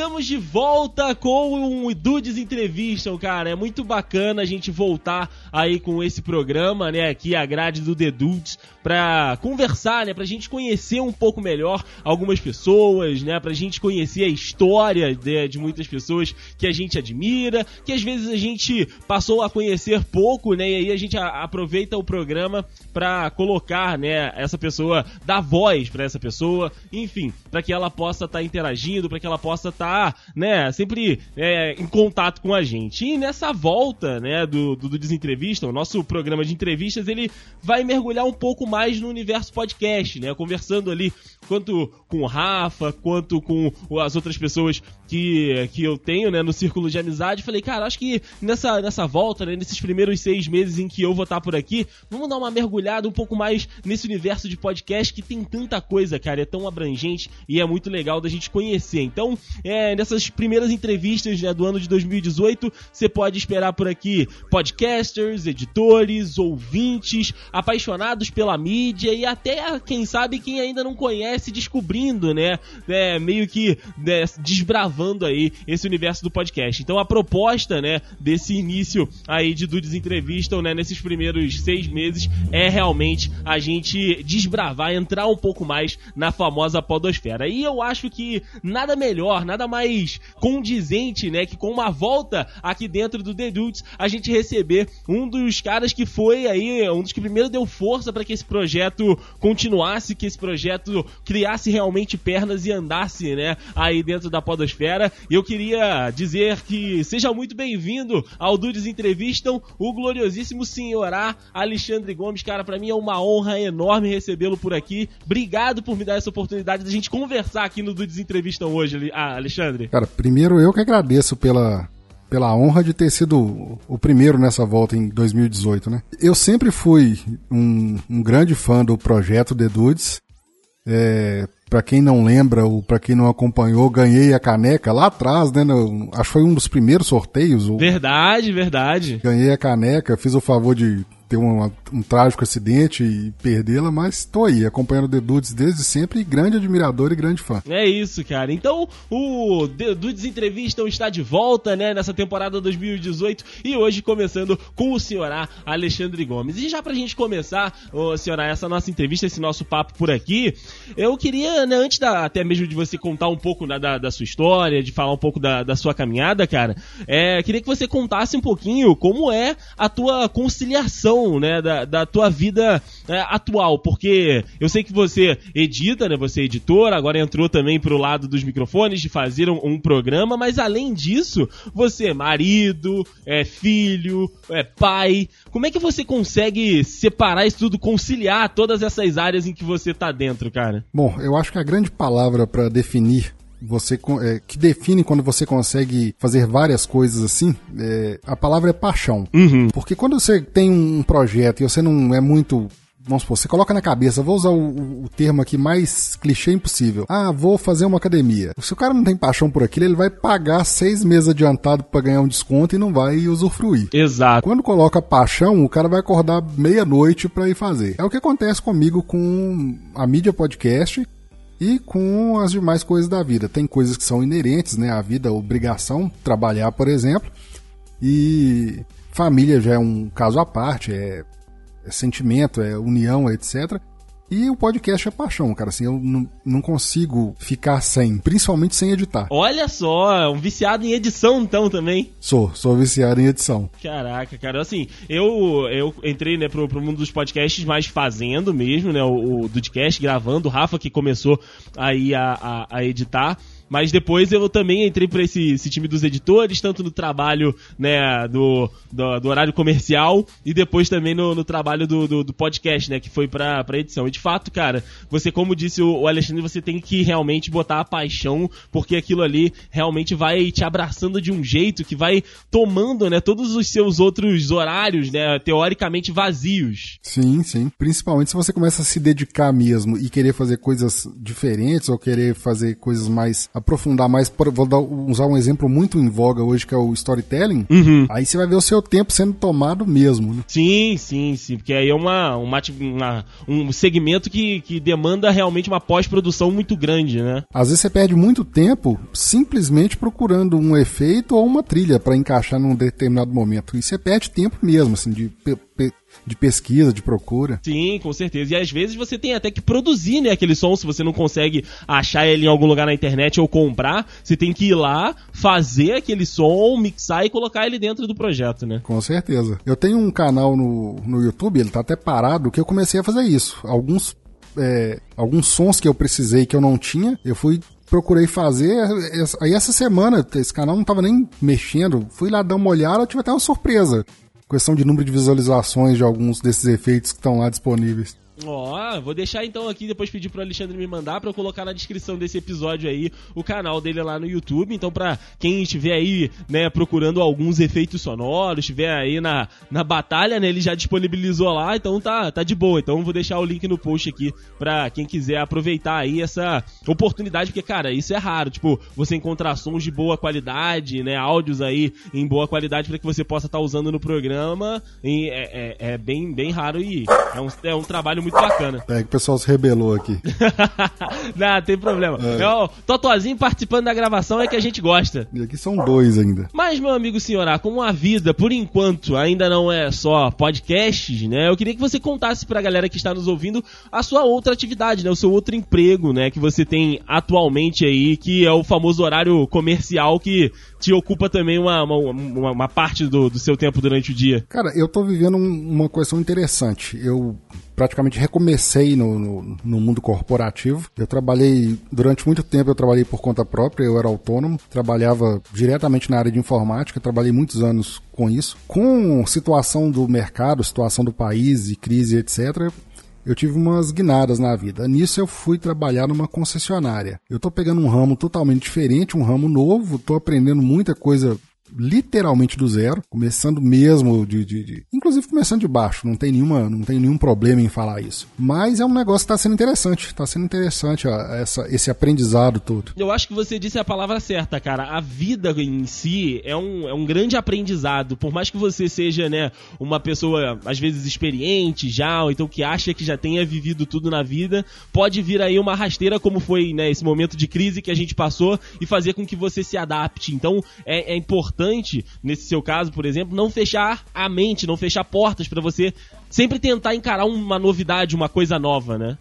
estamos de volta com um Dudes Entrevista, cara. É muito bacana a gente voltar aí com esse programa, né? Aqui a grade do The Dudes pra conversar, né? Pra gente conhecer um pouco melhor algumas pessoas, né? Pra gente conhecer a história de, de muitas pessoas que a gente admira, que às vezes a gente passou a conhecer pouco, né? E aí a gente a, aproveita o programa pra colocar, né? Essa pessoa, dar voz para essa pessoa, enfim, para que ela possa estar tá interagindo, para que ela possa estar, tá, né? Sempre é, em contato com a gente. E nessa volta, né? Do, do, do Desentrevista, o nosso programa de entrevistas, ele vai mergulhar um pouco mais no universo podcast, né? Conversando ali quanto com o Rafa, quanto com as outras pessoas que, que eu tenho, né, no círculo de amizade. Falei, cara, acho que nessa, nessa volta, né, nesses primeiros seis meses em que eu vou estar por aqui, vamos dar uma mergulhada um pouco mais nesse universo de podcast que tem tanta coisa, cara, é tão abrangente e é muito legal da gente conhecer. Então, é, nessas primeiras entrevistas né, do ano de 2018, você pode esperar por aqui podcasters, editores, ouvintes, apaixonados pela mídia e até, quem sabe, quem ainda não conhece descobrindo, né? É, meio que né, desbravando aí esse universo do podcast. Então a proposta, né, desse início aí de Dudes Entrevista, né, nesses primeiros seis meses, é realmente a gente desbravar, entrar um pouco mais na famosa podosfera. E eu acho que nada melhor, nada mais condizente, né, que com uma volta aqui dentro do The Dudes, a gente receber um dos caras que foi aí, um dos que primeiro deu força para que esse projeto continuasse, que esse projeto criasse realmente pernas e andasse, né, aí dentro da podosfera. E eu queria dizer que seja muito bem-vindo ao Dudes Entrevistam, o gloriosíssimo senhorá Alexandre Gomes. Cara, para mim é uma honra enorme recebê-lo por aqui. Obrigado por me dar essa oportunidade de a gente conversar aqui no Dudes Entrevistam hoje, ah, Alexandre. Cara, primeiro eu que agradeço pela pela honra de ter sido o primeiro nessa volta em 2018, né? Eu sempre fui um, um grande fã do projeto The Dudes. É, para quem não lembra ou para quem não acompanhou, ganhei a caneca lá atrás, né? No, acho que foi um dos primeiros sorteios. Verdade, verdade. Ganhei a caneca, fiz o favor de ter um, um trágico acidente e perdê-la, mas estou aí, acompanhando o The Dudes desde sempre, grande admirador e grande fã. É isso, cara. Então, o The Dudes Entrevista está de volta, né, nessa temporada 2018 e hoje começando com o senhorá Alexandre Gomes. E já pra gente começar, ô senhorá, essa nossa entrevista, esse nosso papo por aqui, eu queria, né, antes da, até mesmo de você contar um pouco né, da, da sua história, de falar um pouco da, da sua caminhada, cara, é, queria que você contasse um pouquinho como é a tua conciliação né, da, da tua vida é, atual, porque eu sei que você edita, né, você é editor, agora entrou também pro lado dos microfones de fazer um, um programa, mas além disso, você é marido, é filho, é pai. Como é que você consegue separar isso tudo, conciliar todas essas áreas em que você tá dentro, cara? Bom, eu acho que a grande palavra para definir você é, que define quando você consegue fazer várias coisas assim, é, a palavra é paixão. Uhum. Porque quando você tem um projeto e você não é muito vamos supor, você coloca na cabeça, vou usar o, o, termo aqui mais clichê impossível. Ah, vou fazer uma academia. Se o cara não tem paixão por aquilo, ele vai pagar seis meses adiantado para ganhar um desconto e não vai usufruir. Exato. Quando coloca paixão, o cara vai acordar meia-noite para ir fazer. É o que acontece comigo com a mídia podcast e com as demais coisas da vida. Tem coisas que são inerentes, né, à vida, obrigação, trabalhar, por exemplo, e família já é um caso à parte, é, é sentimento, é união, etc. E o podcast é paixão, cara. Assim, eu não, não consigo ficar sem, principalmente sem editar. Olha só, um viciado em edição então também. Sou, sou viciado em edição. Caraca, cara. Assim, eu, eu entrei, né, pro, pro mundo dos podcasts mais fazendo mesmo, né, o, o Dudcast, gravando. O Rafa que começou aí a, a, a editar. Mas depois eu também entrei para esse, esse, time dos editores, tanto no trabalho né, do, do, do horário comercial e depois também no, no trabalho do, do, do, podcast, né? Que foi pra, pra edição. E de fato, cara, você, como disse o, Alexandre, você tem que realmente botar a paixão, porque aquilo ali realmente vai te abraçando de um jeito que vai tomando, né, todos os seus outros horários, né, teoricamente vazios. Sim, sim. Principalmente se você começa a se dedicar mesmo e querer fazer coisas diferentes ou querer fazer coisas mais aprofundar mais, por- vou dar- usar um exemplo muito em voga hoje, que é o storytelling, Uhum. aí você vai ver o seu tempo sendo tomado mesmo. Né? Sim, sim, sim. Porque aí é uma, uma, uma- um segmento que, que demanda realmente uma pós-produção muito grande, né? Às vezes você perde muito tempo simplesmente procurando um efeito ou uma trilha para encaixar num determinado momento. E você perde tempo mesmo, assim, de, de pesquisa, de procura. Sim, com certeza. E às vezes você tem até que produzir, né, aquele som, se você não consegue achar ele em algum lugar na internet ou comprar, você tem que ir lá, fazer aquele som, mixar e colocar ele dentro do projeto, né? Com certeza. Eu tenho um canal no, no YouTube, ele tá até parado, que eu comecei a fazer isso. Alguns, é, alguns sons que eu precisei que eu não tinha, eu fui procurei fazer. Aí essa semana, esse canal não tava nem mexendo, fui lá dar uma olhada, eu tive até uma surpresa. Questão de número de visualizações de alguns desses efeitos que estão lá disponíveis. Ó, vou deixar então aqui, depois pedir pro Alexandre me mandar pra eu colocar na descrição desse episódio aí o canal dele lá no YouTube. Então, pra quem estiver aí, né, procurando alguns efeitos sonoros, estiver aí na, na batalha, né, ele já disponibilizou lá, então tá, tá de boa. Então, vou deixar o link no post aqui pra quem quiser aproveitar aí essa oportunidade, porque, cara, isso é raro. Tipo, você encontrar sons de boa qualidade, né, áudios aí em boa qualidade pra que você possa estar usando no programa. E é, é, é bem, bem raro e é um, é um trabalho muito bacana. É que o pessoal se rebelou aqui. Não, tem problema. É. o Totozinho participando da gravação é que a gente gosta. E aqui são dois ainda. Mas, meu amigo senhorá, como a vida, por enquanto, ainda não é só podcasts, né? Eu queria que você contasse pra galera que está nos ouvindo a sua outra atividade, né? O seu outro emprego, né? Que você tem atualmente aí, que é o famoso horário comercial que te ocupa também uma, uma, uma- uma parte do, do seu tempo durante o dia. Cara, eu tô vivendo um- uma questão interessante. Eu praticamente recomecei no, no, no mundo corporativo. Eu trabalhei, durante muito tempo eu trabalhei por conta própria, eu era autônomo, trabalhava diretamente na área de informática, trabalhei muitos anos com isso. Com situação do mercado, situação do país e crise, etc., eu tive umas guinadas na vida. Nisso eu fui trabalhar numa concessionária. Eu tô pegando um ramo totalmente diferente, um ramo novo, tô aprendendo muita coisa literalmente do zero, começando mesmo de, de- de- inclusive começando de baixo, não tem nenhuma, não tem nenhum problema em falar isso. Mas é um negócio que está sendo interessante, está sendo interessante ó, essa, esse aprendizado todo. Eu acho que você disse a palavra certa, cara. A vida em si é um, é um grande aprendizado. Por mais que você seja, né, uma pessoa, às vezes, experiente já, ou então que acha que já tenha vivido tudo na vida, pode vir aí uma rasteira, como foi, né, esse momento de crise que a gente passou, e fazer com que você se adapte. Então, é, é importante, nesse seu caso, por exemplo, não fechar a mente, não fechar portas pra você sempre tentar encarar uma novidade, uma coisa nova, né?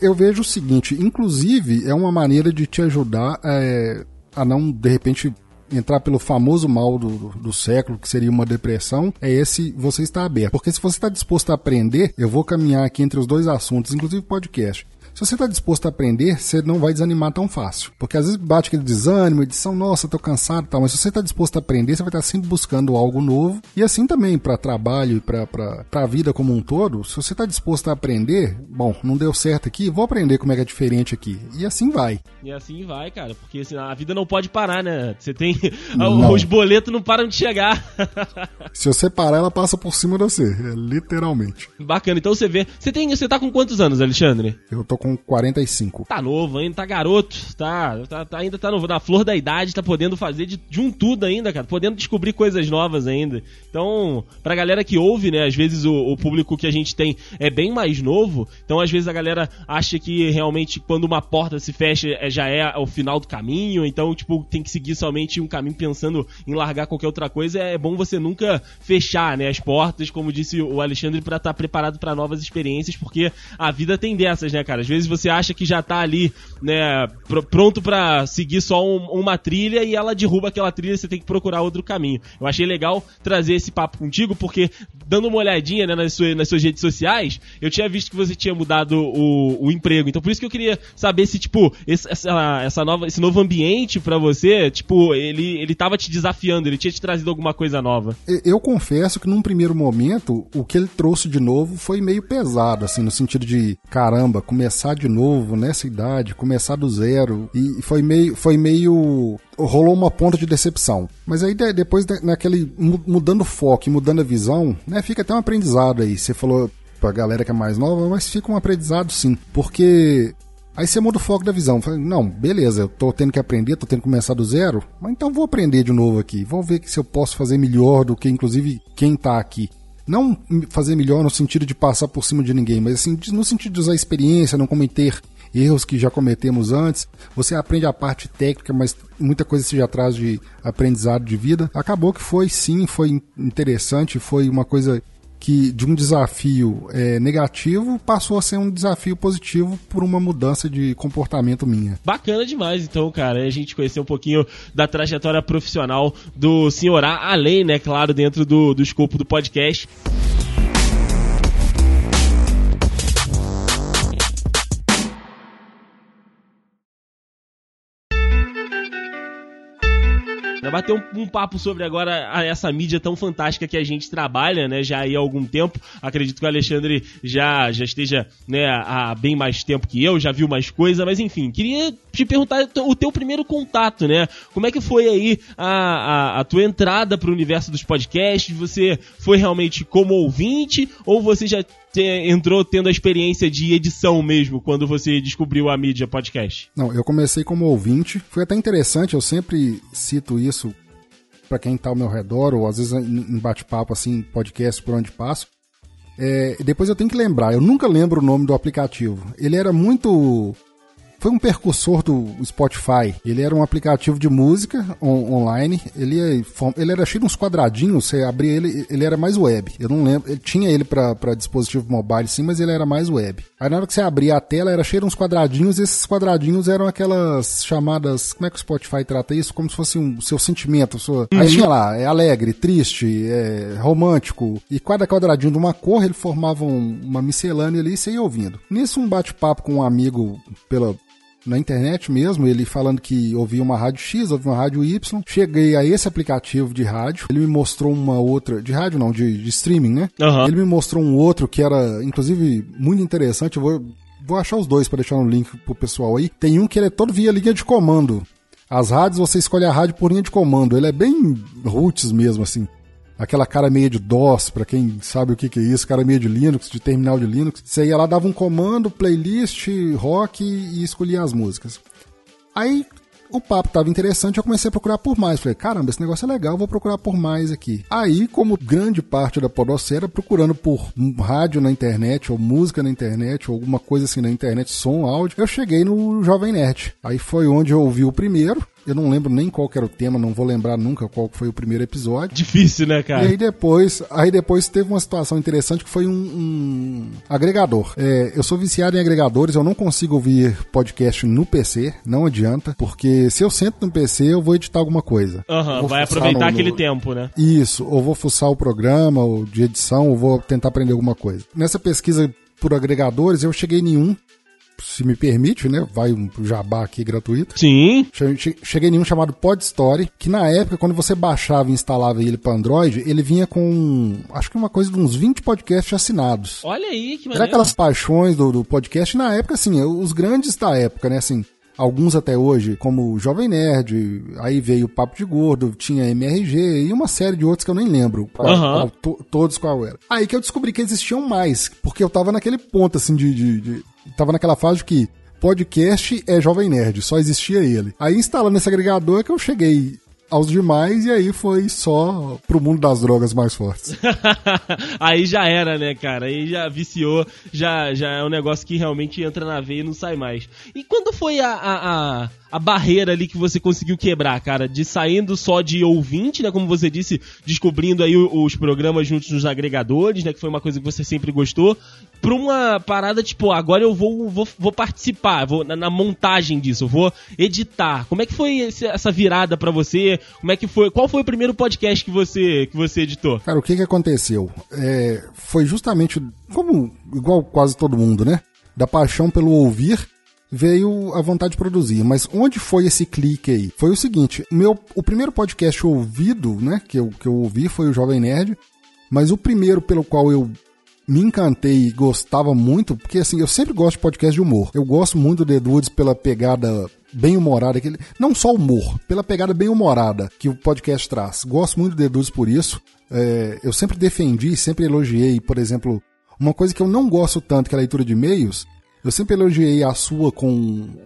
Eu vejo o seguinte, inclusive é uma maneira de te ajudar é, a não, de repente, entrar pelo famoso mal do, do, do século, que seria uma depressão, é esse você está aberto. Porque se você está disposto a aprender, eu vou caminhar aqui entre os dois assuntos, inclusive podcast. Se você está disposto a aprender, você não vai desanimar tão fácil. Porque às vezes bate aquele desânimo, edição, nossa, tô cansado e tal. Mas se você está disposto a aprender, você vai estar sempre buscando algo novo. E assim também para trabalho e para a vida como um todo. Se você está disposto a aprender, bom, não deu certo aqui, vou aprender como é que é diferente aqui. E assim vai. E assim vai, cara, porque assim, a vida não pode parar, né? Você tem. Não. Os boletos não param de chegar. Se você parar, ela passa por cima de você. Literalmente. Bacana. Então você vê. Você tem. Você tá com quantos anos, Alexandre? Eu tô com 45. Tá novo ainda, tá garoto, tá, tá, tá- ainda tá no- na flor da idade, tá podendo fazer de, de um tudo ainda, cara, podendo descobrir coisas novas ainda. Então, pra galera que ouve, né, às vezes o, o público que a gente tem é bem mais novo, então às vezes a galera acha que realmente quando uma porta se fecha é- já é o final do caminho, então, tipo, tem que seguir somente um caminho pensando em largar qualquer outra coisa. É bom você nunca fechar, né, as portas, como disse o Alexandre, pra estar preparado pra novas experiências, porque a vida tem dessas, né, cara? Às vezes você acha que já tá ali, né, pr- pronto pra seguir só um- uma trilha e ela derruba aquela trilha e você tem que procurar outro caminho. Eu achei legal trazer esse papo contigo, porque dando uma olhadinha, né, nas, suas, nas suas redes sociais, eu tinha visto que você tinha mudado o, o emprego. Então por isso que eu queria saber se, tipo, esse, essa, essa nova, esse novo ambiente pra você, tipo, ele, ele tava te desafiando, ele tinha te trazido alguma coisa nova. Eu confesso que num primeiro momento, o que ele trouxe de novo foi meio pesado, assim, no sentido de, caramba, começar de novo nessa idade, começar do zero. E foi meio. Foi meio. rolou uma ponta de decepção. Mas aí de- depois, naquele. mu- mudando o foco mudando a visão, né, fica até um aprendizado aí. Você falou pra galera que é mais nova, mas fica um aprendizado sim. Porque Aí você muda o foco da visão. Não, beleza, eu tô tendo que aprender, tô tendo que começar do zero, mas então vou aprender de novo aqui. Vamos ver se eu posso fazer melhor do que, inclusive, quem tá aqui. Não fazer melhor no sentido de passar por cima de ninguém, mas assim, no sentido de usar experiência, não cometer erros que já cometemos antes. Você aprende a parte técnica, mas muita coisa se já traz de aprendizado de vida. Acabou que foi sim, foi interessante, foi uma coisa que de um desafio é, negativo passou a ser um desafio positivo por uma mudança de comportamento minha. Bacana demais, então, cara, a gente conhecer um pouquinho da trajetória profissional do senhor além, né, claro, dentro do, do escopo do podcast. Bater um, um, papo sobre agora essa mídia tão fantástica que a gente trabalha, né? Já há algum tempo. Acredito que o Alexandre já, já esteja né, há bem mais tempo que eu, já viu mais coisa, mas enfim, queria te perguntar o teu primeiro contato, né? Como é que foi aí a, a, a tua entrada para o universo dos podcasts? Você foi realmente como ouvinte ou você já te, entrou tendo a experiência de edição mesmo quando você descobriu a mídia podcast? Não, eu comecei como ouvinte. Foi até interessante, eu sempre cito isso para quem tá ao meu redor, ou às vezes em bate-papo, assim, podcast por onde passo. É, depois eu tenho que lembrar, eu nunca lembro o nome do aplicativo. Ele era muito foi um percursor do Spotify. Ele era um aplicativo de música on online. Ele, é ele era cheio de uns quadradinhos. Você abria ele, ele era mais web. Eu não lembro. Ele tinha ele para dispositivo mobile, sim, mas ele era mais web. Aí na hora que você abria a tela, era cheio de uns quadradinhos. E esses quadradinhos eram aquelas chamadas. Como é que o Spotify trata isso? Como se fosse um seu sentimento. Sua... Uhum. Aí tinha lá, é alegre, triste, é romântico. E cada quadradinho de uma cor, ele formava um, uma miscelânea ali e você ia ouvindo. Nisso, um bate-papo com um amigo pela, na internet mesmo, ele falando que ouvia uma rádio X, ouvia uma rádio Y. Cheguei a esse aplicativo de rádio, ele me mostrou uma outra, de rádio não, de, de streaming, né? Uhum. Ele me mostrou um outro que era, inclusive, muito interessante. Eu vou, vou achar os dois para deixar no link pro pessoal aí. Tem um que ele é todo via linha de comando. As rádios, você escolhe a rádio por linha de comando. Ele é bem roots mesmo, assim aquela cara meio de DOS, para quem sabe o que, que é isso, cara meio de Linux, de terminal de Linux. Você ia lá, dava um comando, playlist, rock e escolhia as músicas. Aí o papo tava interessante, eu comecei a procurar por mais. Falei, caramba, esse negócio é legal, vou procurar por mais aqui. Aí, como grande parte da podosfera, procurando por rádio na internet, ou música na internet, ou alguma coisa assim na internet, som, áudio, eu cheguei no Jovem Nerd. Aí foi onde eu ouvi o primeiro, eu não lembro nem qual era o tema, não vou lembrar nunca qual foi o primeiro episódio. Difícil, né, cara? E aí depois, aí depois teve uma situação interessante que foi um, um agregador. É, eu sou viciado em agregadores, eu não consigo ouvir podcast no PC, não adianta, porque se eu sento no PC, eu vou editar alguma coisa. Aham, uhum, vai aproveitar no, aquele no... tempo, né? Isso, ou vou fuçar o programa, ou de edição, ou vou tentar aprender alguma coisa. Nessa pesquisa por agregadores, eu cheguei em um se me permite, né? Vai um jabá aqui gratuito. Sim. Cheguei em um chamado Pod Story, que na época, quando você baixava e instalava ele para Android, ele vinha com, acho que uma coisa de uns 20 podcasts assinados. Olha aí, que maneiro. Era aquelas paixões do, do podcast na época, assim, os grandes da época, né? Assim, alguns até hoje, como Jovem Nerd, aí veio Papo de Gordo, tinha MRG e uma série de outros que eu nem lembro qual, uhum. qual, to, todos qual era. Aí que eu descobri que existiam mais, porque eu tava naquele ponto assim de, de, de tava naquela fase que podcast é Jovem Nerd, só existia ele. Aí instalando esse agregador é que eu cheguei aos demais e aí foi só pro mundo das drogas mais fortes. aí já era, né, cara? Aí já viciou, já, já é um negócio que realmente entra na veia e não sai mais. E quando foi a, a, a a barreira ali que você conseguiu quebrar, cara, de saindo só de ouvinte, né, como você disse, descobrindo aí os programas juntos nos agregadores, né, que foi uma coisa que você sempre gostou, pra uma parada tipo, agora eu vou, vou, vou participar, vou na, na montagem disso, vou editar. Como é que foi esse, essa virada para você? Como é que foi? Qual foi o primeiro podcast que você que você editou? Cara, o que que aconteceu? É, foi justamente como igual quase todo mundo, né? Da paixão pelo ouvir veio a vontade de produzir. Mas onde foi esse clique aí? Foi o seguinte, meu, o primeiro podcast ouvido, né, que eu, que eu ouvi foi o Jovem Nerd, mas o primeiro pelo qual eu me encantei e gostava muito, porque assim, eu sempre gosto de podcast de humor. Eu gosto muito do The Dudes pela pegada bem humorada, aquele, não só humor, pela pegada bem humorada que o podcast traz. Gosto muito do The Dudes por isso. É, eu sempre defendi, sempre elogiei, por exemplo, uma coisa que eu não gosto tanto, que é a leitura de e-mails, Eu sempre elogiei a sua com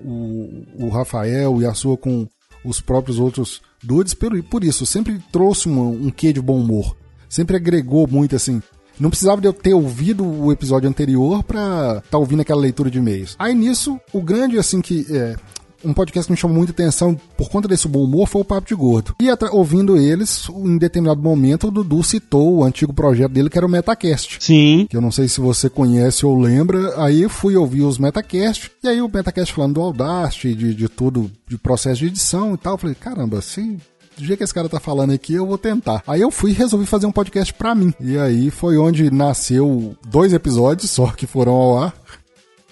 o, o Rafael e a sua com os próprios outros dudes por, por isso. Sempre trouxe um, um quê de bom humor. Sempre agregou muito, assim. Não precisava de eu ter ouvido o episódio anterior pra estar tá ouvindo aquela leitura de e-mails. Aí nisso, o grande, assim, que. É, um podcast que me chamou muita atenção por conta desse bom humor foi o Papo de Gordo. E ouvindo eles, em determinado momento, o Dudu citou o antigo projeto dele, que era o Metacast. Sim. Que eu não sei se você conhece ou lembra. Aí fui ouvir os Metacast, e aí o Metacast falando do Audacity, de, de tudo, de processo de edição e tal. Eu falei, caramba, assim, do jeito que esse cara tá falando aqui, eu vou tentar. Aí eu fui e resolvi fazer um podcast pra mim. E aí foi onde nasceu dois episódios só que foram ao ar.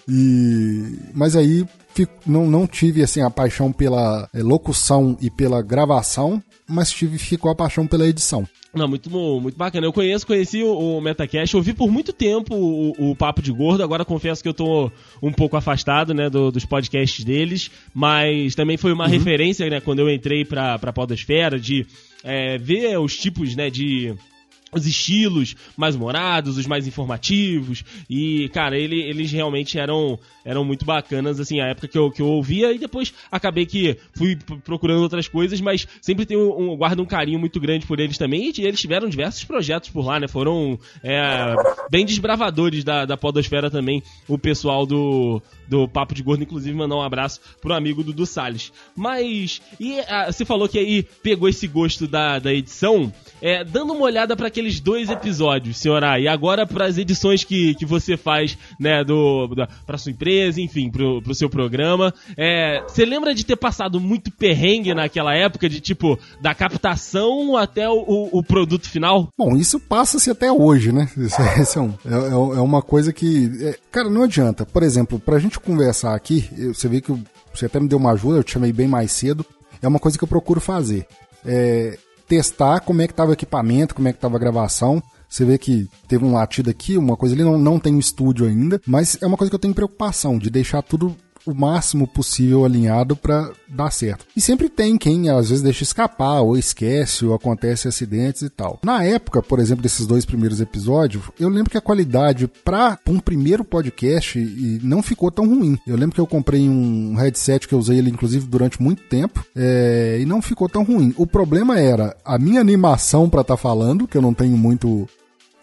E mas aí fico, não, não tive assim a paixão pela é, locução e pela gravação, mas tive ficou a paixão pela edição. Não, muito, muito bacana. Eu conheço, conheci o, o Metacast, ouvi por muito tempo o, o, Papo de Gordo, agora confesso que eu tô um pouco afastado, né, do, dos podcasts deles, mas também foi uma uhum. referência, né, quando eu entrei pra, pra Podosfera, de é, ver os tipos, né, de os estilos mais morados, os mais informativos. E, cara, ele, eles realmente eram, eram muito bacanas, assim, a época que eu, que eu ouvia. E depois acabei que fui procurando outras coisas, mas sempre tenho um, guardo um carinho muito grande por eles também. E eles tiveram diversos projetos por lá, né? Foram é, bem desbravadores da, da podosfera também, o pessoal do, do Papo de Gordo. Inclusive, mandar um abraço pro amigo Dudu Salles. Mas, e a, você falou que aí pegou esse gosto da, da edição. É, dando uma olhada para aqueles dois episódios, senhora, e agora para as edições que, que você faz, né, do, da, pra sua empresa, enfim, pro, pro seu programa. É, você lembra de ter passado muito perrengue naquela época, de tipo, da captação até o, o produto final? Bom, isso passa-se até hoje, né? Isso, é, é, um, é, é, uma coisa que. É, cara, não adianta. Por exemplo, pra gente conversar aqui, você vê que você até me deu uma ajuda, eu te chamei bem mais cedo. É uma coisa que eu procuro fazer. É, testar como é que estava o equipamento, como é que estava a gravação. Você vê que teve um latido aqui, uma coisa ali, não, não tem um estúdio ainda, mas é uma coisa que eu tenho preocupação de deixar tudo o máximo possível alinhado para dar certo. E sempre tem quem às vezes deixa escapar, ou esquece, ou acontece acidentes e tal. Na época, por exemplo, desses dois primeiros episódios, eu lembro que a qualidade para um primeiro podcast não ficou tão ruim. Eu lembro que eu comprei um headset que eu usei ele inclusive durante muito tempo é, e não ficou tão ruim. O problema era a minha animação para estar tá falando, que eu não tenho muito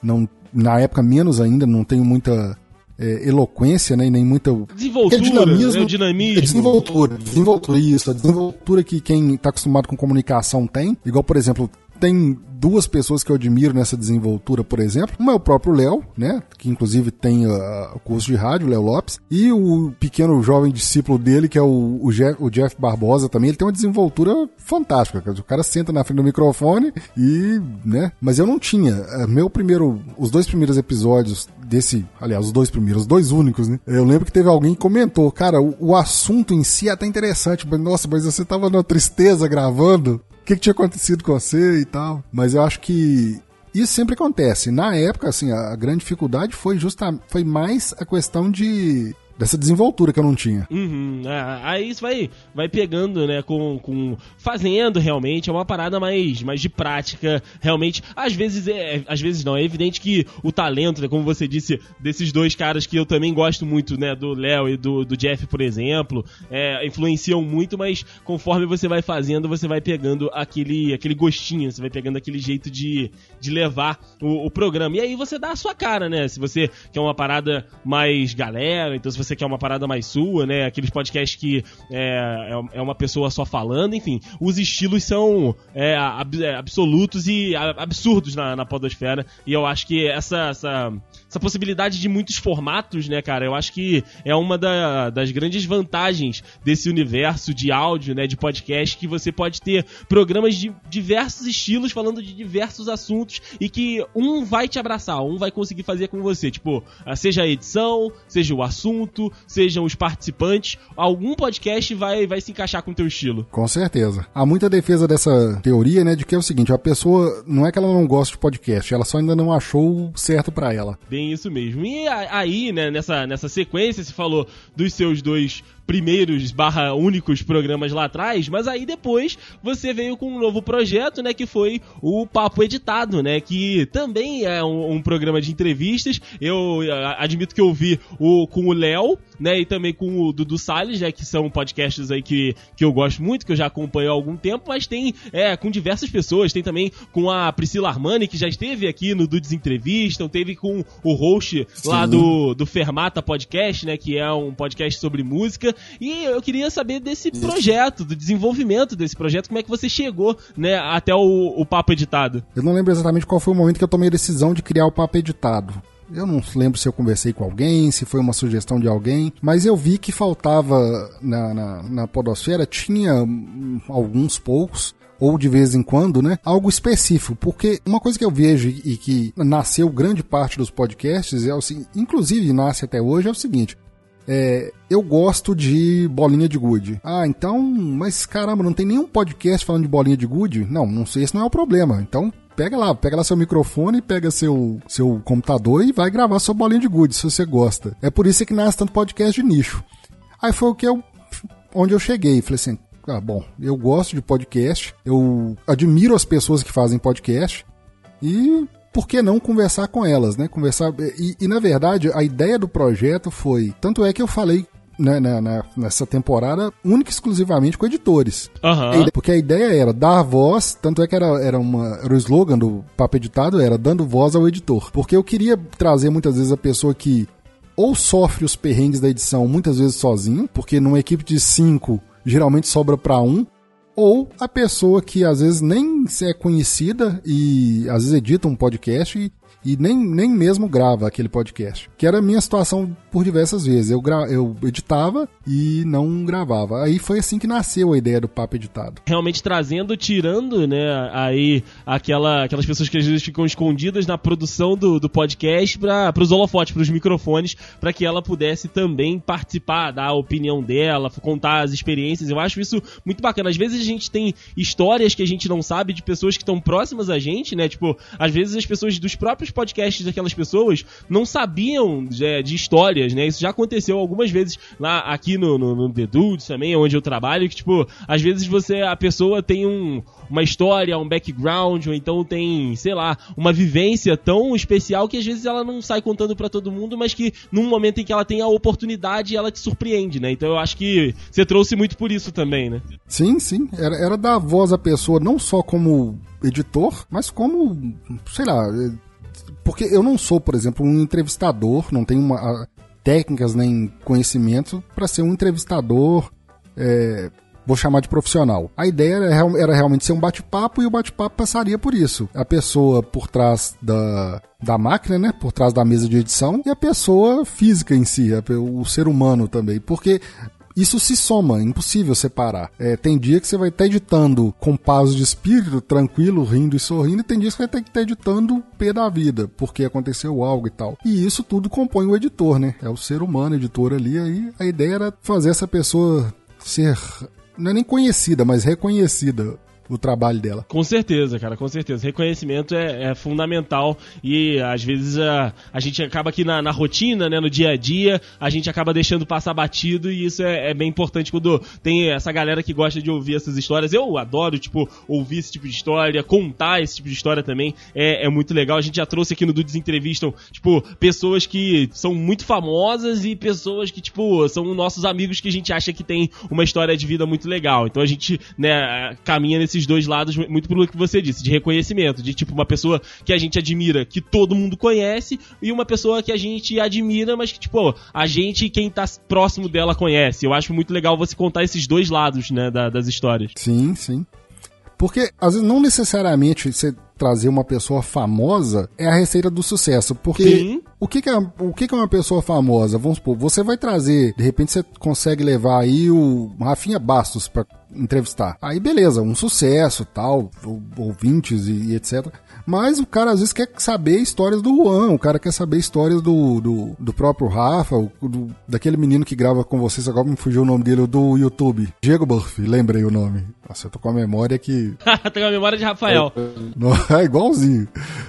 não na época menos ainda, não tenho muita é, eloquência, né, e nem muita desenvoltura, dinamismo, é dinamismo. É desenvoltura, desenvoltura isso, a desenvoltura que quem está acostumado com comunicação tem, igual por exemplo tem duas pessoas que eu admiro nessa desenvoltura, por exemplo. Uma é o próprio Léo, né? Que inclusive tem uh, o curso de rádio, Léo Lopes. E o pequeno jovem discípulo dele, que é o, o, Jeff, Barbosa também. Ele tem uma desenvoltura fantástica. O cara senta na frente do microfone e, né? Mas eu não tinha. Uh, meu primeiro, os dois primeiros episódios desse, aliás, os dois primeiros, os dois únicos, né? Eu lembro que teve alguém que comentou, cara, o, o assunto em si é até interessante, mas nossa, mas você tava na tristeza gravando que, que tinha acontecido com você e tal. Mas eu acho que isso sempre acontece. Na época, assim, a grande dificuldade foi justamente foi mais a questão de dessa desenvoltura que eu não tinha. Uhum, é, aí isso vai, vai pegando, né, com, com fazendo realmente, é uma parada mais, mais de prática, realmente, às vezes é, às vezes não, é evidente que o talento, né, como você disse, desses dois caras que eu também gosto muito, né, do Léo e do, do Jeff, por exemplo, é, influenciam muito, mas conforme você vai fazendo, você vai pegando aquele, aquele gostinho, você vai pegando aquele jeito de, de levar o, o programa, e aí você dá a sua cara, né, se você quer uma parada mais galera, então se você você quer uma parada mais sua, né? Aqueles podcasts que é, é, é uma pessoa só falando, enfim. Os estilos são é, ab, é, absolutos e absurdos na, na podosfera. E eu acho que essa, essa, essa possibilidade de muitos formatos, né, cara? Eu acho que é uma da, das grandes vantagens desse universo de áudio, né? De podcast, que você pode ter programas de diversos estilos falando de diversos assuntos e que um vai te abraçar, um vai conseguir fazer com você. Tipo, seja a edição, seja o assunto sejam os participantes, algum podcast vai, vai se encaixar com o teu estilo. Com certeza. Há muita defesa dessa teoria, né, de que é o seguinte, a pessoa, não é que ela não gosta de podcast, ela só ainda não achou certo para ela. Bem isso mesmo. E aí, né, nessa, nessa sequência, se falou dos seus dois primeiros barra únicos programas lá atrás, mas aí depois você veio com um novo projeto, né, que foi o Papo Editado, né, que também é um, um programa de entrevistas. Eu admito que eu vi o com o Léo, né, e também com o Dudu Salles, né, que são podcasts aí que, que eu gosto muito, que eu já acompanho há algum tempo, mas tem é, com diversas pessoas, tem também com a Priscila Armani, que já esteve aqui no Dudes Entrevistam, teve com o host Sim. lá do, do Fermata Podcast, né, que é um podcast sobre música, e eu queria saber desse Isso. projeto, do desenvolvimento desse projeto, como é que você chegou, né, até o, o Papo Editado. Eu não lembro exatamente qual foi o momento que eu tomei a decisão de criar o Papo Editado. Eu não lembro se eu conversei com alguém, se foi uma sugestão de alguém, mas eu vi que faltava na, na, na Podosfera, tinha alguns poucos, ou de vez em quando, né? Algo específico, porque uma coisa que eu vejo e que nasceu grande parte dos podcasts, é o, inclusive nasce até hoje, é o seguinte: é, eu gosto de bolinha de gude. Ah, então, mas caramba, não tem nenhum podcast falando de bolinha de gude? Não, não sei, esse não é o problema. Então, pega lá, pega lá seu microfone, pega seu, seu computador e vai gravar sua bolinha de gude, se você gosta. É por isso que nasce tanto podcast de nicho. Aí foi o que eu onde eu cheguei, falei assim, ah, bom, eu gosto de podcast, eu admiro as pessoas que fazem podcast e por que não conversar com elas, né? Conversar e, e na verdade a ideia do projeto foi, tanto é que eu falei né, na, na, nessa temporada única e exclusivamente com editores. Uhum. Porque a ideia era dar voz, tanto é que era, era, uma, era o slogan do papo editado, era dando voz ao editor. Porque eu queria trazer muitas vezes a pessoa que ou sofre os perrengues da edição muitas vezes sozinho, porque numa equipe de cinco geralmente sobra para um, ou a pessoa que às vezes nem é conhecida e às vezes edita um podcast e e nem, nem mesmo grava aquele podcast. Que era a minha situação por diversas vezes. Eu, gra eu editava e não gravava. Aí foi assim que nasceu a ideia do papo editado. Realmente trazendo, tirando, né, aí aquela, aquelas pessoas que às vezes ficam escondidas na produção do, do podcast para os holofotes, para os microfones, para que ela pudesse também participar, dar a opinião dela, contar as experiências. Eu acho isso muito bacana. Às vezes a gente tem histórias que a gente não sabe de pessoas que estão próximas a gente, né? Tipo, às vezes as pessoas dos próprios podcasts daquelas pessoas não sabiam de, é, de, histórias, né? Isso já aconteceu algumas vezes lá aqui no, no, no The Dudes também, onde eu trabalho, que, tipo, às vezes você, a pessoa tem um, uma história, um background, ou então tem, sei lá, uma vivência tão especial que às vezes ela não sai contando para todo mundo, mas que num momento em que ela tem a oportunidade, ela te surpreende, né? Então eu acho que você trouxe muito por isso também, né? Sim, sim. Era, era dar voz à pessoa não só como editor, mas como, sei lá, porque eu não sou, por exemplo, um entrevistador, não tenho uma, técnicas nem conhecimento para ser um entrevistador, é, vou chamar de profissional. A ideia era, era realmente ser um bate-papo e o bate-papo passaria por isso. A pessoa por trás da, da máquina, né, por trás da mesa de edição, e a pessoa física em si, o ser humano também. Porque isso se soma, é impossível separar. É, tem dia que você vai estar editando com paz de espírito, tranquilo, rindo e sorrindo, e tem dias que você vai ter que estar editando pé da vida, porque aconteceu algo e tal. E isso tudo compõe o editor, né? É o ser humano, editor ali, aí a ideia era fazer essa pessoa ser não é nem conhecida, mas reconhecida o trabalho dela. Com certeza, cara, com certeza. Reconhecimento é, é fundamental e às vezes a, a gente acaba aqui na, na, rotina, né, no dia a dia, a gente acaba deixando passar batido e isso é, é, bem importante quando tem essa galera que gosta de ouvir essas histórias. Eu adoro, tipo, ouvir esse tipo de história, contar esse tipo de história também é, é muito legal. A gente já trouxe aqui no Dudes Entrevistam, tipo, pessoas que são muito famosas e pessoas que, tipo, são nossos amigos que a gente acha que tem uma história de vida muito legal. Então a gente, né, caminha nesse esses dois lados, muito pelo que você disse, de reconhecimento, de tipo uma pessoa que a gente admira, que todo mundo conhece, e uma pessoa que a gente admira, mas que, tipo, a gente, quem tá próximo dela, conhece. Eu acho muito legal você contar esses dois lados, né, da, das histórias. Sim, sim. Porque, às vezes, não necessariamente você trazer uma pessoa famosa é a receita do sucesso. Porque Sim. o, que, que, é, o que, que é uma pessoa famosa? Vamos supor, você vai trazer, de repente você consegue levar aí o Rafinha Bastos para entrevistar. Aí beleza, um sucesso, tal, ouvintes e, e, etc. Mas o cara às vezes quer saber histórias do Juan, o cara quer saber histórias do, do, do próprio Rafa, do, daquele menino que grava com vocês, agora me fugiu o nome dele, do YouTube. Diego Burff, lembrei o nome. Nossa, eu tô com a memória que. tô com a memória de Rafael. É, é, igualzinho.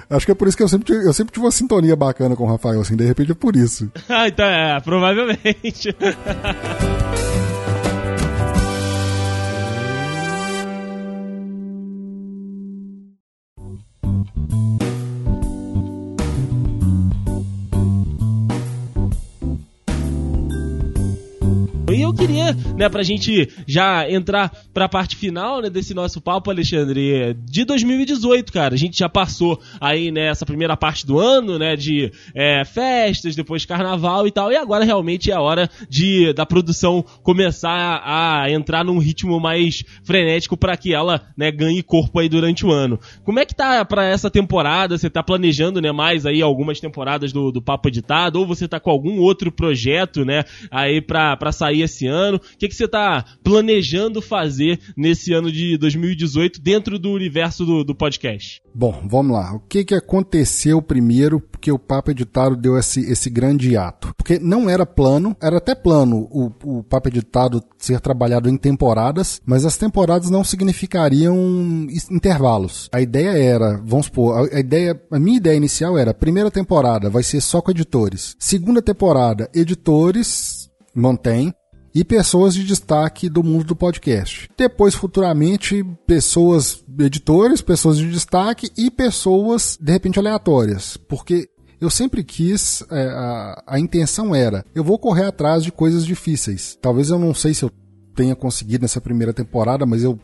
Acho que é por isso que eu sempre, eu sempre tive uma sintonia bacana com o Rafael, assim, de repente é por isso. ah, então é, provavelmente. Eu queria, né, pra gente já entrar pra parte final, né, desse nosso papo, Alexandre, de 2018, cara. A gente já passou aí, né, essa primeira parte do ano, né, de é, festas, depois carnaval e tal, e agora realmente é a hora de da produção começar a, entrar num ritmo mais frenético para que ela, né, ganhe corpo aí durante o ano. Como é que tá para essa temporada? Você tá planejando, né, mais aí algumas temporadas do, do Papo Editado, ou você tá com algum outro projeto, né, aí pra sair esse ano? O que, que você tá planejando fazer nesse ano de 2018 dentro do universo do, do podcast? Bom, vamos lá. O que, que aconteceu primeiro porque o Papo Editado deu esse, esse grande ato? Porque não era plano, era até plano o, o Papo Editado ser trabalhado em temporadas, mas as temporadas não significariam intervalos. A ideia era, vamos supor, a ideia, a minha ideia inicial era, primeira temporada vai ser só com editores. Segunda temporada, editores, mantém, e pessoas de destaque do mundo do podcast. Depois, futuramente, pessoas, editores, pessoas de destaque e pessoas, de repente, aleatórias. Porque eu sempre quis, é, a, a intenção era, eu vou correr atrás de coisas difíceis. Talvez eu não sei se eu tenha conseguido nessa primeira temporada, mas eu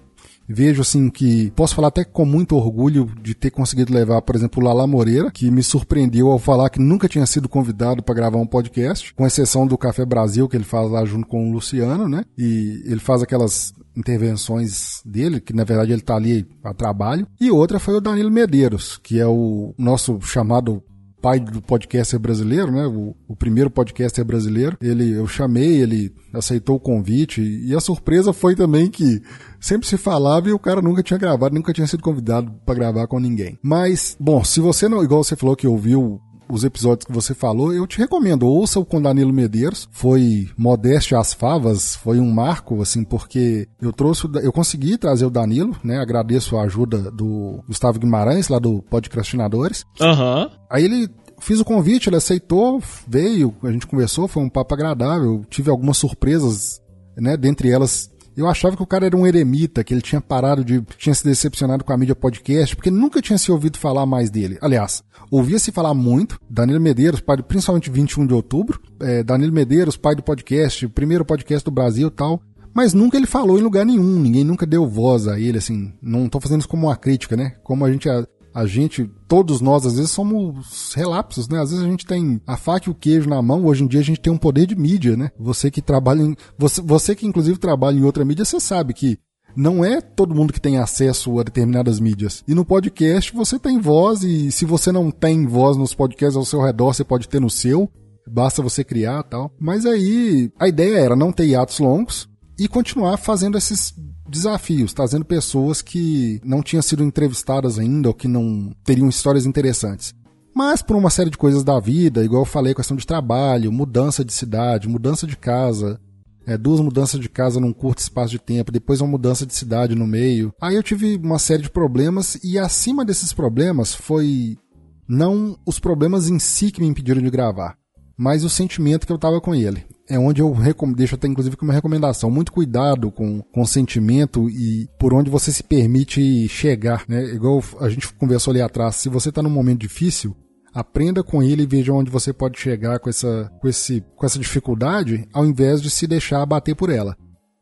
vejo assim que posso falar até com muito orgulho de ter conseguido levar, por exemplo, o Lala Moreira, que me surpreendeu ao falar que nunca tinha sido convidado para gravar um podcast, com exceção do Café Brasil que ele faz lá junto com o Luciano, né? E ele faz aquelas intervenções dele, que na verdade ele está ali a trabalho. E outra foi o Danilo Medeiros, que é o nosso chamado pai do podcaster brasileiro, né? O, o, primeiro podcaster brasileiro. Ele, eu chamei, ele aceitou o convite e a surpresa foi também que sempre se falava e o cara nunca tinha gravado, nunca tinha sido convidado para gravar com ninguém. Mas, bom, se você não, igual você falou que ouviu os episódios que você falou, eu te recomendo. Ouça o com Danilo Medeiros. Foi modéstia às favas, foi um marco, assim, porque eu trouxe, eu consegui trazer o Danilo, né? Agradeço a ajuda do Gustavo Guimarães, lá do Podcastinadores. Aham. Uhum. Aí ele fiz o convite, ele aceitou, veio, a gente conversou, foi um papo agradável. Tive algumas surpresas, né? Dentre elas, eu achava que o cara era um eremita, que ele tinha parado de. tinha se decepcionado com a mídia podcast, porque nunca tinha se ouvido falar mais dele. Aliás, ouvia-se falar muito. Danilo Medeiros, pai do, principalmente 21 de outubro. É, Danilo Medeiros, pai do podcast, primeiro podcast do Brasil tal. Mas nunca ele falou em lugar nenhum, ninguém nunca deu voz a ele, assim. Não tô fazendo isso como uma crítica, né? Como a gente a gente, todos nós, às vezes somos relapsos, né? Às vezes a gente tem a faca e o queijo na mão, hoje em dia a gente tem um poder de mídia, né? Você que trabalha em. Você, você que inclusive trabalha em outra mídia, você sabe que não é todo mundo que tem acesso a determinadas mídias. E no podcast você tem voz, e se você não tem voz nos podcasts ao seu redor, você pode ter no seu. Basta você criar tal. Mas aí a ideia era não ter hiatos longos e continuar fazendo esses desafios, trazendo pessoas que não tinham sido entrevistadas ainda ou que não teriam histórias interessantes. Mas por uma série de coisas da vida, igual eu falei, questão de trabalho, mudança de cidade, mudança de casa, é, duas mudanças de casa num curto espaço de tempo, depois uma mudança de cidade no meio. Aí eu tive uma série de problemas e acima desses problemas foi não os problemas em si que me impediram de gravar, mas o sentimento que eu tava com ele é onde eu deixo até inclusive como recomendação. Muito cuidado com, com o sentimento e por onde você se permite chegar. Né? Igual a gente conversou ali atrás, se você está num momento difícil, aprenda com ele e veja onde você pode chegar com essa, com, esse, com essa dificuldade, ao invés de se deixar abater por ela.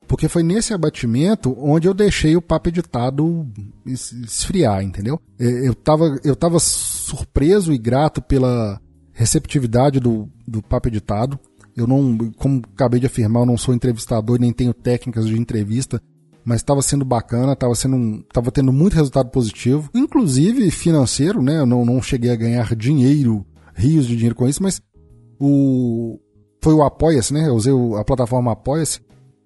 Porque foi nesse abatimento onde eu deixei o papo editado esfriar, entendeu? É, eu tava, eu tava surpreso e grato pela receptividade do, do papo editado. Eu não, como acabei de afirmar, eu não sou entrevistador nem tenho técnicas de entrevista, mas estava sendo bacana, estava sendo, um, tava tendo muito resultado positivo, inclusive financeiro, né? Eu não, não cheguei a ganhar dinheiro, rios de dinheiro com isso, mas o foi o Apoia-se, né? Eu usei a plataforma Apoia-se.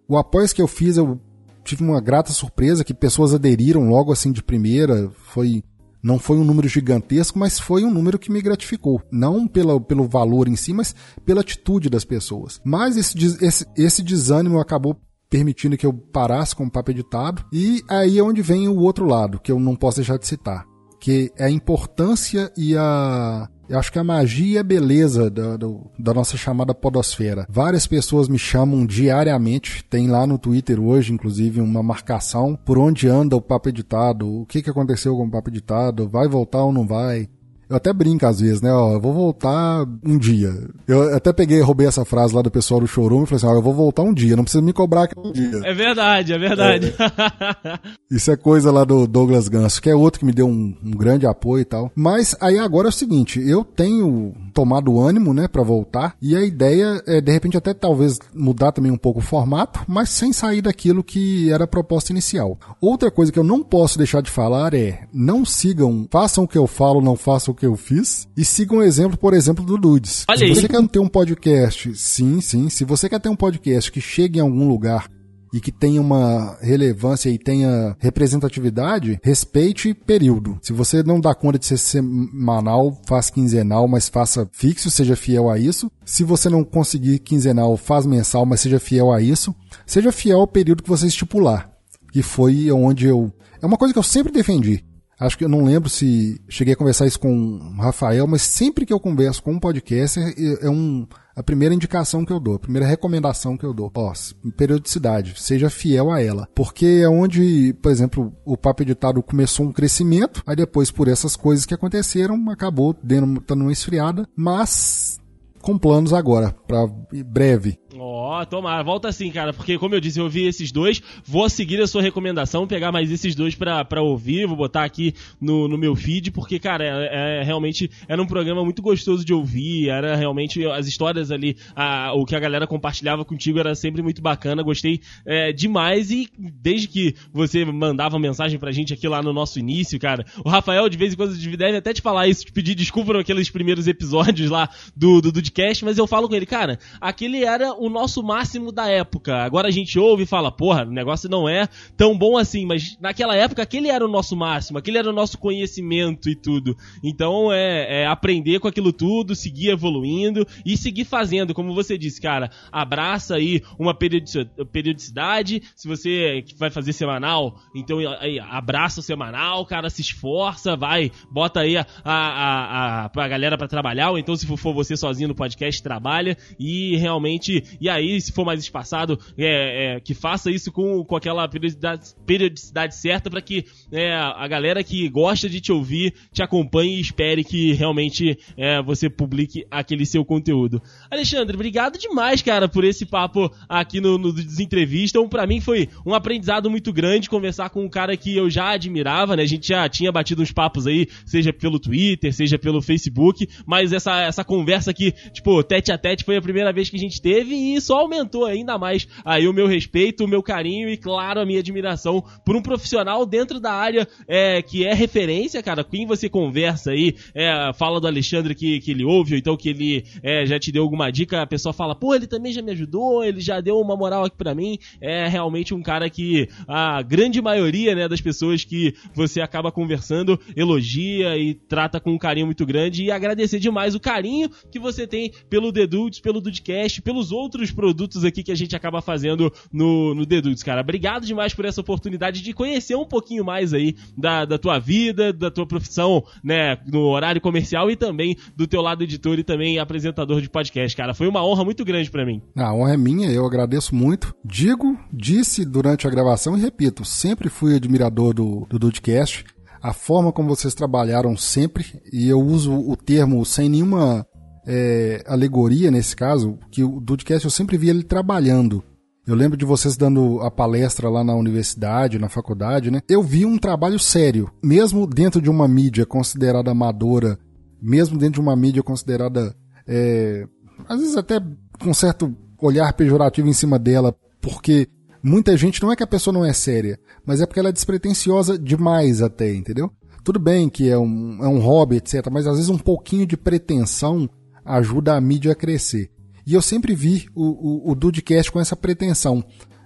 O Apoia-se que eu fiz, eu tive uma grata surpresa que pessoas aderiram logo assim de primeira, foi não foi um número gigantesco, mas foi um número que me gratificou. Não pela, pelo valor em si, mas pela atitude das pessoas. Mas esse, esse, esse desânimo acabou permitindo que eu parasse com o papo editado. E aí é onde vem o outro lado, que eu não posso deixar de citar. Que é a importância e a eu acho que a magia e a beleza da, do, da nossa chamada podosfera. Várias pessoas me chamam diariamente, tem lá no Twitter hoje, inclusive, uma marcação por onde anda o papo editado, o que, que aconteceu com o papo editado, vai voltar ou não vai. Eu até brinco às vezes, né? Ó, eu vou voltar um dia. Eu até peguei, roubei essa frase lá do pessoal do showroom e falei assim: ó, eu vou voltar um dia, não precisa me cobrar aquele dia. É verdade, é verdade. É. Isso é coisa lá do Douglas Ganso, que é outro que me deu um, um, grande apoio e tal. Mas aí agora é o seguinte: eu tenho tomado ânimo, né, para voltar, e a ideia é de repente até talvez mudar também um pouco o formato, mas sem sair daquilo que era a proposta inicial. Outra coisa que eu não posso deixar de falar é: não sigam, façam o que eu falo, não façam que eu fiz. E siga um exemplo, por exemplo, do Dudes. Olha se aí. você quer ter um podcast, sim, sim. Se você quer ter um podcast que chegue em algum lugar e que tenha uma relevância e tenha representatividade, respeite período. Se você não dá conta de ser semanal, faz quinzenal, mas faça fixo, seja fiel a isso. Se você não conseguir quinzenal, faz mensal, mas seja fiel a isso. Seja fiel ao período que você estipular, que foi onde eu. É uma coisa que eu sempre defendi. Acho que eu não lembro se cheguei a conversar isso com o Rafael, mas sempre que eu converso com um podcaster, é, é um, a primeira indicação que eu dou, a primeira recomendação que eu dou. Ó, periodicidade, seja fiel a ela. Porque é onde, por exemplo, o Papo Editado começou um crescimento, aí depois, por essas coisas que aconteceram, acabou dando, dando uma esfriada, mas com planos agora, para breve. Ó, oh, tomara, volta assim, cara, porque como eu disse, eu ouvi esses dois, vou seguir a sua recomendação, pegar mais esses dois pra, pra ouvir, vou botar aqui no, no meu feed, porque, cara, é, é, realmente era um programa muito gostoso de ouvir, era realmente as histórias ali, a, o que a galera compartilhava contigo era sempre muito bacana, gostei é, demais e desde que você mandava mensagem pra gente aqui lá no nosso início, cara, o Rafael de vez em quando deve até te falar isso, te pedir desculpa por aqueles primeiros episódios lá do, do, do podcast, mas eu falo com ele, cara, aquele era o nosso máximo da época. Agora a gente ouve e fala, porra, o negócio não é tão bom assim, mas naquela época aquele era o nosso máximo, aquele era o nosso conhecimento e tudo. Então é, é aprender com aquilo tudo, seguir evoluindo e seguir fazendo, como você disse, cara, abraça aí uma periodicidade, se você vai fazer semanal, então aí, abraça o semanal, cara, se esforça, vai, bota aí a, a, a, a, galera para trabalhar, ou então se for você sozinho no podcast, trabalha e realmente e aí, se for mais espaçado, é, é, que faça isso com, com aquela periodicidade, periodicidade certa para que é, a galera que gosta de te ouvir te acompanhe e espere que realmente é, você publique aquele seu conteúdo. Alexandre, obrigado demais, cara, por esse papo aqui no, no Desentrevista. Então, para mim foi um aprendizado muito grande conversar com um cara que eu já admirava, né? A gente já tinha batido uns papos aí, seja pelo Twitter, seja pelo Facebook, mas essa, essa conversa aqui, tipo, tete a tete foi a primeira vez que a gente teve e isso aumentou ainda mais aí o meu respeito, o meu carinho e, claro, a minha admiração por um profissional dentro da área é, que é referência, cara. Quem você conversa aí, é, fala do Alexandre que, que ele ouve, ou então que ele é, já te deu alguma dica, a pessoa fala, pô, ele também já me ajudou, ele já deu uma moral aqui pra mim. É realmente um cara que a grande maioria né, das pessoas que você acaba conversando elogia e trata com um carinho muito grande e agradecer demais o carinho que você tem pelo The pelo Dudecast, pelos outros produtos aqui que a gente acaba fazendo no, no cara. Obrigado demais por essa oportunidade de conhecer um pouquinho mais aí da, da tua vida, da tua profissão, né, no horário comercial e também do teu lado editor e também apresentador de podcast, cara. Foi uma honra muito grande para mim. A honra é minha, eu agradeço muito. Digo, disse durante a gravação e repito, sempre fui admirador do, do Dudecast a forma como vocês trabalharam sempre, e eu uso o termo sem nenhuma é, alegoria nesse caso, que o Dudcast eu sempre vi ele trabalhando. Eu lembro de vocês dando a palestra lá na universidade, na faculdade, né? Eu vi um trabalho sério, mesmo dentro de uma mídia considerada amadora, mesmo dentro de uma mídia considerada, é, às vezes até com certo olhar pejorativo em cima dela, porque muita gente não é que a pessoa não é séria, mas é porque ela é despretensiosa demais até, entendeu? Tudo bem que é um, é um hobby, etc., mas às vezes um pouquinho de pretensão ajuda a mídia a crescer. E eu sempre vi o, o, o Dudecast com essa pretensão.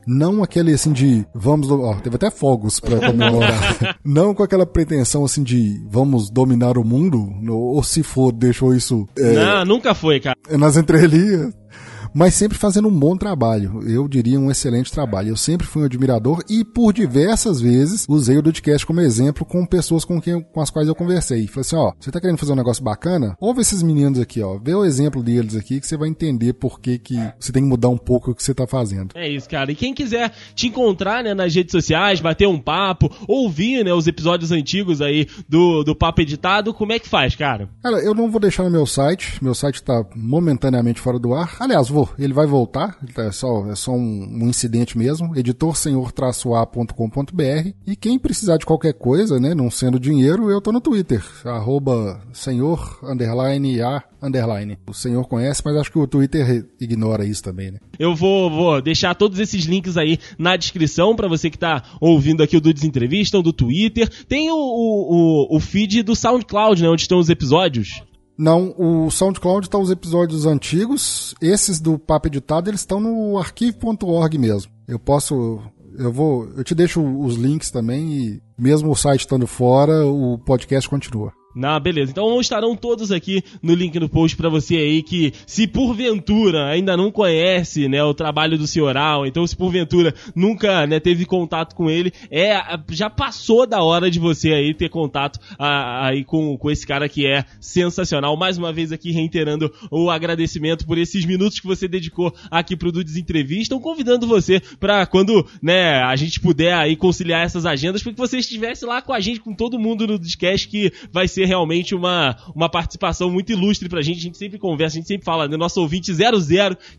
Não aquele assim de vamos. Ó, teve até fogos para comemorar. não com aquela pretensão assim de vamos dominar o mundo. Ou se for, deixou isso. É, não, nunca foi, cara. Nas entrelinhas. Mas sempre fazendo um bom trabalho. Eu diria um excelente trabalho. Eu sempre fui um admirador e por diversas vezes usei o Dudcast como exemplo com pessoas com, quem, com as quais eu conversei. Falei assim, ó, você tá querendo fazer um negócio bacana? Ouve esses meninos aqui, ó. Vê o exemplo deles aqui que você vai entender por que, que você tem que mudar um pouco o que você tá fazendo. É isso, cara. E quem quiser te encontrar né, nas redes sociais, bater um papo, ouvir né, os episódios antigos aí do, do Papo Editado, como é que faz, cara? Cara, eu não vou deixar no meu site. Meu site tá momentaneamente fora do ar. Aliás, vou. Ele vai voltar. É só, é só um, um incidente mesmo. editorsenhor-a.com.br. E quem precisar de qualquer coisa, né, não sendo dinheiro, eu tô no Twitter. Arroba senhor, underline, a, underline. O senhor conhece, mas acho que o Twitter ignora isso também, né? Eu vou, vou deixar todos esses links aí na descrição para você que tá ouvindo aqui o Dudes Entrevista, do Twitter. Tem o, o, o feed do SoundCloud, né, onde estão os episódios. Não, o SoundCloud está os episódios antigos. Esses do Papo Editado, eles estão no arquivo.org mesmo. Eu posso. Eu vou. Eu te deixo os links também e mesmo o site estando fora, o podcast continua. Na beleza. Então estarão todos aqui no link no post para você aí que, se porventura ainda não conhece, né, o trabalho do Sr. Al, então se porventura nunca, né, teve contato com ele, é já passou da hora de você aí ter contato aí com, com esse cara que é sensacional. Mais uma vez aqui reiterando o agradecimento por esses minutos que você dedicou aqui pro Dudes Entrevista, convidando você para quando, né, a gente puder aí conciliar essas agendas, para que você estivesse lá com a gente, com todo mundo no Discast que vai ser realmente uma, uma participação muito ilustre pra gente. A gente sempre conversa, a gente sempre fala, né? Nosso ouvinte 00,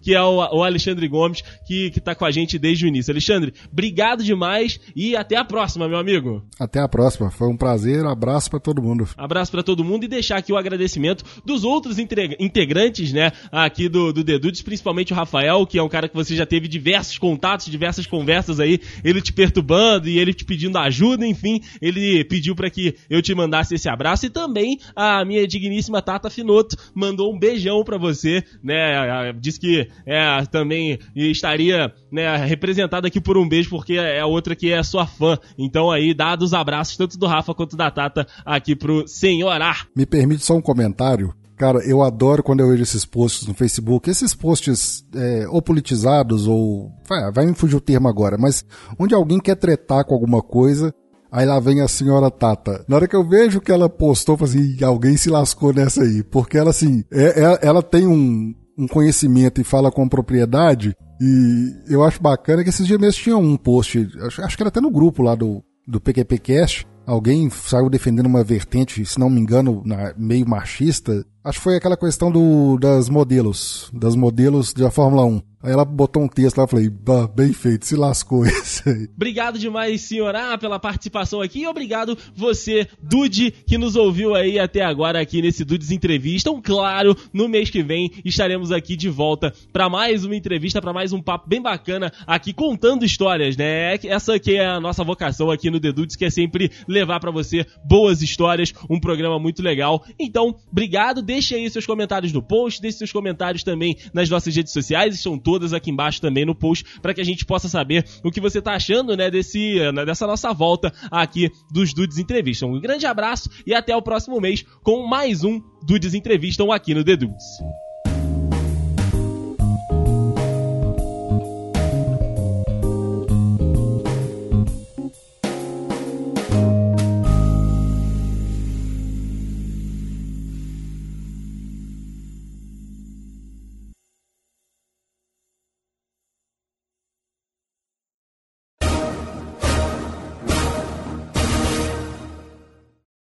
que é o, o Alexandre Gomes, que, que tá com a gente desde o início. Alexandre, obrigado demais e até a próxima, meu amigo. Até a próxima. Foi um prazer. Abraço para todo mundo. Abraço para todo mundo e deixar aqui o agradecimento dos outros integrantes, né? Aqui do, do Dedudes, principalmente o Rafael, que é um cara que você já teve diversos contatos, diversas conversas aí, ele te perturbando e ele te pedindo ajuda, enfim, ele pediu para que eu te mandasse esse abraço e também a minha digníssima Tata Finoto mandou um beijão para você, né? Diz que é, também estaria né, representada aqui por um beijo, porque é a outra que é sua fã. Então aí, dados abraços, tanto do Rafa quanto da Tata, aqui pro Senhorar. Me permite só um comentário? Cara, eu adoro quando eu vejo esses posts no Facebook, esses posts é, ou politizados ou. Vai, vai me fugir o termo agora, mas onde alguém quer tretar com alguma coisa Aí lá vem a senhora Tata. Na hora que eu vejo que ela postou, assim, alguém se lascou nessa aí. Porque ela, assim, é, é, ela tem um, um conhecimento e fala com propriedade. E eu acho bacana que esses dias mesmo tinha um post, acho, acho que era até no grupo lá do, do PQPcast, alguém saiu defendendo uma vertente, se não me engano, na, meio machista. Acho que foi aquela questão do, das modelos, das modelos da Fórmula 1. Aí ela botou um texto lá, eu falei, bem feito, se lascou esse aí. Obrigado demais, senhora, pela participação aqui e obrigado você, Dude, que nos ouviu aí até agora aqui nesse Dudes Entrevista. Então, claro, no mês que vem estaremos aqui de volta para mais uma entrevista, para mais um papo bem bacana aqui contando histórias, né? Essa que é a nossa vocação aqui no The Dudes, que é sempre levar para você boas histórias, um programa muito legal. Então, obrigado, deixe aí seus comentários no post, deixe seus comentários também nas nossas redes sociais, estão todos todas aqui embaixo também no post para que a gente possa saber o que você tá achando, né, desse, né, dessa nossa volta aqui dos Dudes Entrevista. Um grande abraço e até o próximo mês com mais um Dudes Entrevistam aqui no The Dudes.